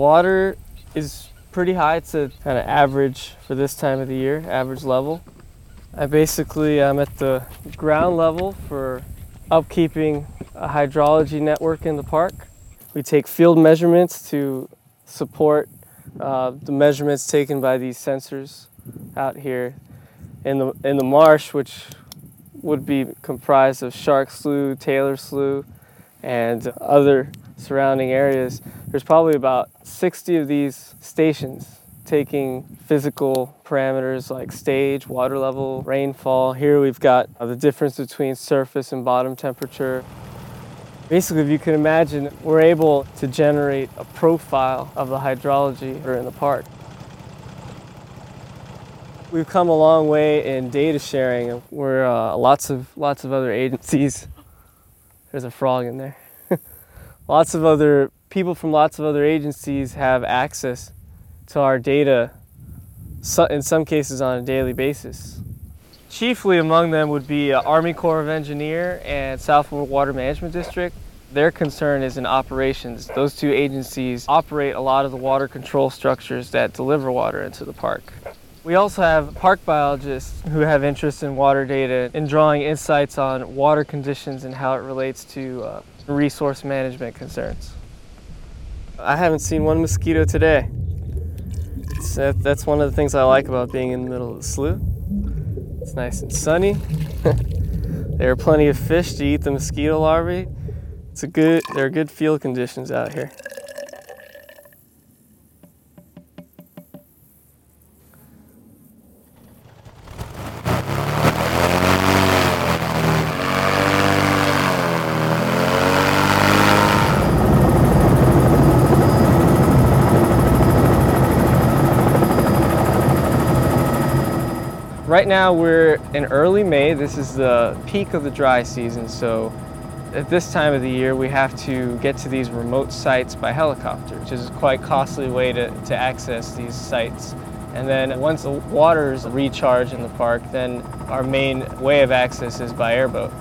water is pretty high. It's a kind of average for this time of the year, average level. I basically I'm at the ground level for upkeeping a hydrology network in the park. We take field measurements to support uh, the measurements taken by these sensors out here in the in the marsh, which would be comprised of Shark Slough, Taylor Slough, and other surrounding areas. There's probably about 60 of these stations taking physical parameters like stage, water level, rainfall. Here we've got uh, the difference between surface and bottom temperature. Basically, if you can imagine, we're able to generate a profile of the hydrology in the park. We've come a long way in data sharing. We're uh, lots of lots of other agencies. There's a frog in there. lots of other people from lots of other agencies have access to our data in some cases on a daily basis. Chiefly among them would be uh, Army Corps of Engineer and South Florida Water Management District. Their concern is in operations. Those two agencies operate a lot of the water control structures that deliver water into the park. We also have park biologists who have interest in water data and drawing insights on water conditions and how it relates to uh, resource management concerns. I haven't seen one mosquito today. That, that's one of the things I like about being in the middle of the slough. It's nice and sunny. there are plenty of fish to eat the mosquito larvae. It's a good, there are good field conditions out here. Right now we're in early May. This is the peak of the dry season, so at this time of the year we have to get to these remote sites by helicopter, which is a quite costly way to, to access these sites. And then once the waters recharge in the park, then our main way of access is by airboat.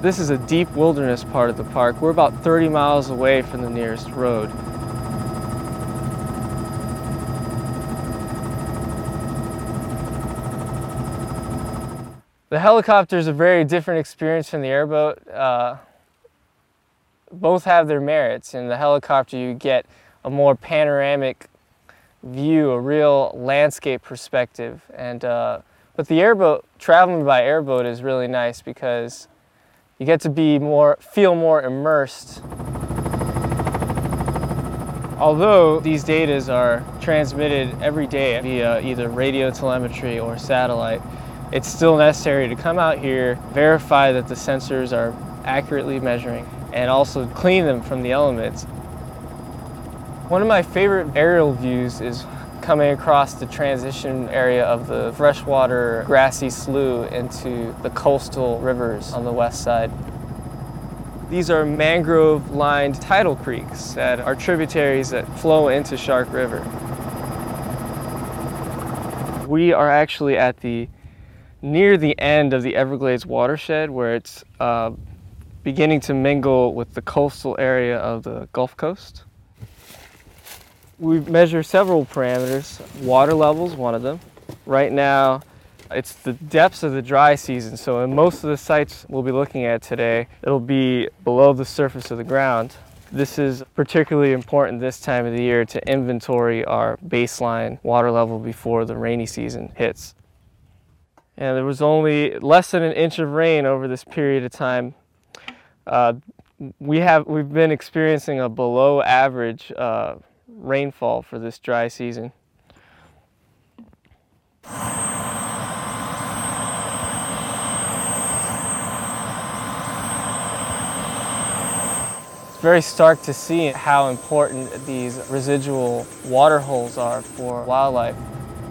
This is a deep wilderness part of the park. We're about 30 miles away from the nearest road. The helicopter is a very different experience from the airboat. Uh, both have their merits. In the helicopter, you get a more panoramic view, a real landscape perspective. And uh, but the airboat, traveling by airboat is really nice because you get to be more, feel more immersed. Although these data are transmitted every day via either radio telemetry or satellite, it's still necessary to come out here, verify that the sensors are accurately measuring, and also clean them from the elements. One of my favorite aerial views is coming across the transition area of the freshwater grassy slough into the coastal rivers on the west side. These are mangrove-lined tidal creeks that are tributaries that flow into Shark River. We are actually at the near the end of the Everglades watershed where it's uh, beginning to mingle with the coastal area of the Gulf Coast. We measure several parameters. Water level is one of them. Right now, it's the depths of the dry season, so in most of the sites we'll be looking at today, it'll be below the surface of the ground. This is particularly important this time of the year to inventory our baseline water level before the rainy season hits and there was only less than an inch of rain over this period of time. Uh, we have we've been experiencing a below average uh, rainfall for this dry season. It's very stark to see how important these residual water holes are for wildlife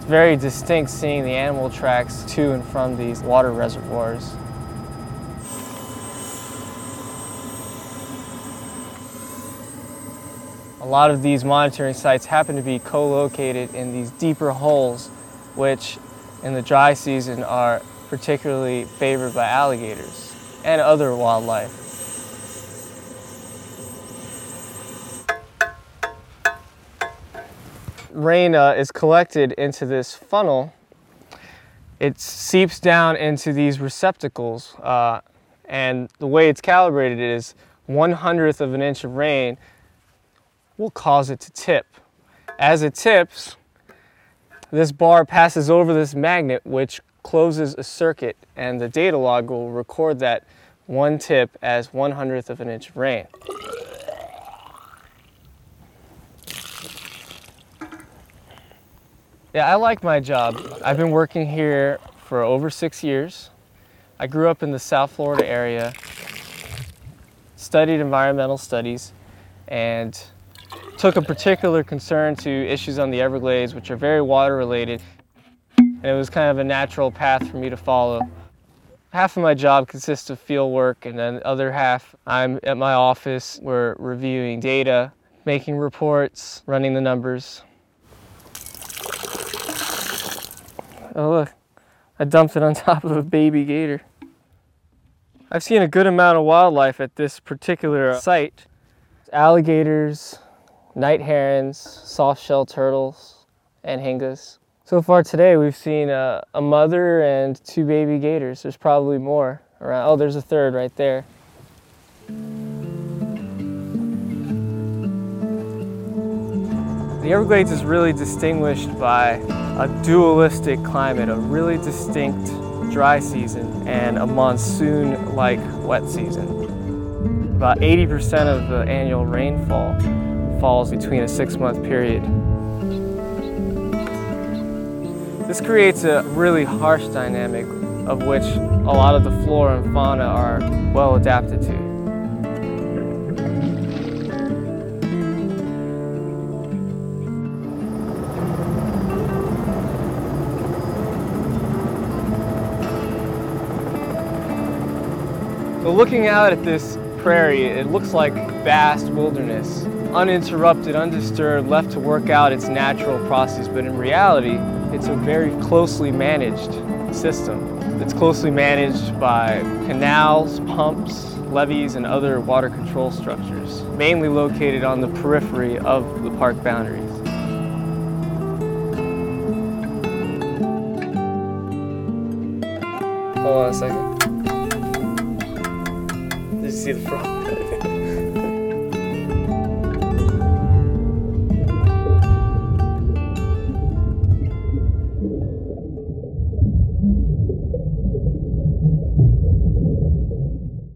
very distinct seeing the animal tracks to and from these water reservoirs. A lot of these monitoring sites happen to be co-located in these deeper holes, which in the dry season are particularly favored by alligators and other wildlife. Rain uh, is collected into this funnel, it seeps down into these receptacles. Uh, and the way it's calibrated is one hundredth of an inch of rain will cause it to tip. As it tips, this bar passes over this magnet, which closes a circuit, and the data log will record that one tip as one hundredth of an inch of rain. Yeah, I like my job. I've been working here for over six years. I grew up in the South Florida area, studied environmental studies, and took a particular concern to issues on the Everglades, which are very water related. And it was kind of a natural path for me to follow. Half of my job consists of field work, and then the other half, I'm at my office. We're reviewing data, making reports, running the numbers. Oh look, I dumped it on top of a baby gator. I've seen a good amount of wildlife at this particular uh, site. Alligators, night herons, soft-shell turtles, anhingas. So far today we've seen a, a mother and two baby gators. There's probably more around. Oh, there's a third right there. The Everglades is really distinguished by a dualistic climate, a really distinct dry season and a monsoon-like wet season. About 80% of the annual rainfall falls between a six-month period. This creates a really harsh dynamic of which a lot of the flora and fauna are well adapted to. So looking out at this prairie, it looks like vast wilderness, uninterrupted, undisturbed, left to work out its natural process, but in reality, it's a very closely managed system. It's closely managed by canals, pumps, levees, and other water control structures, mainly located on the periphery of the park boundaries. Hold on a second. See the frog?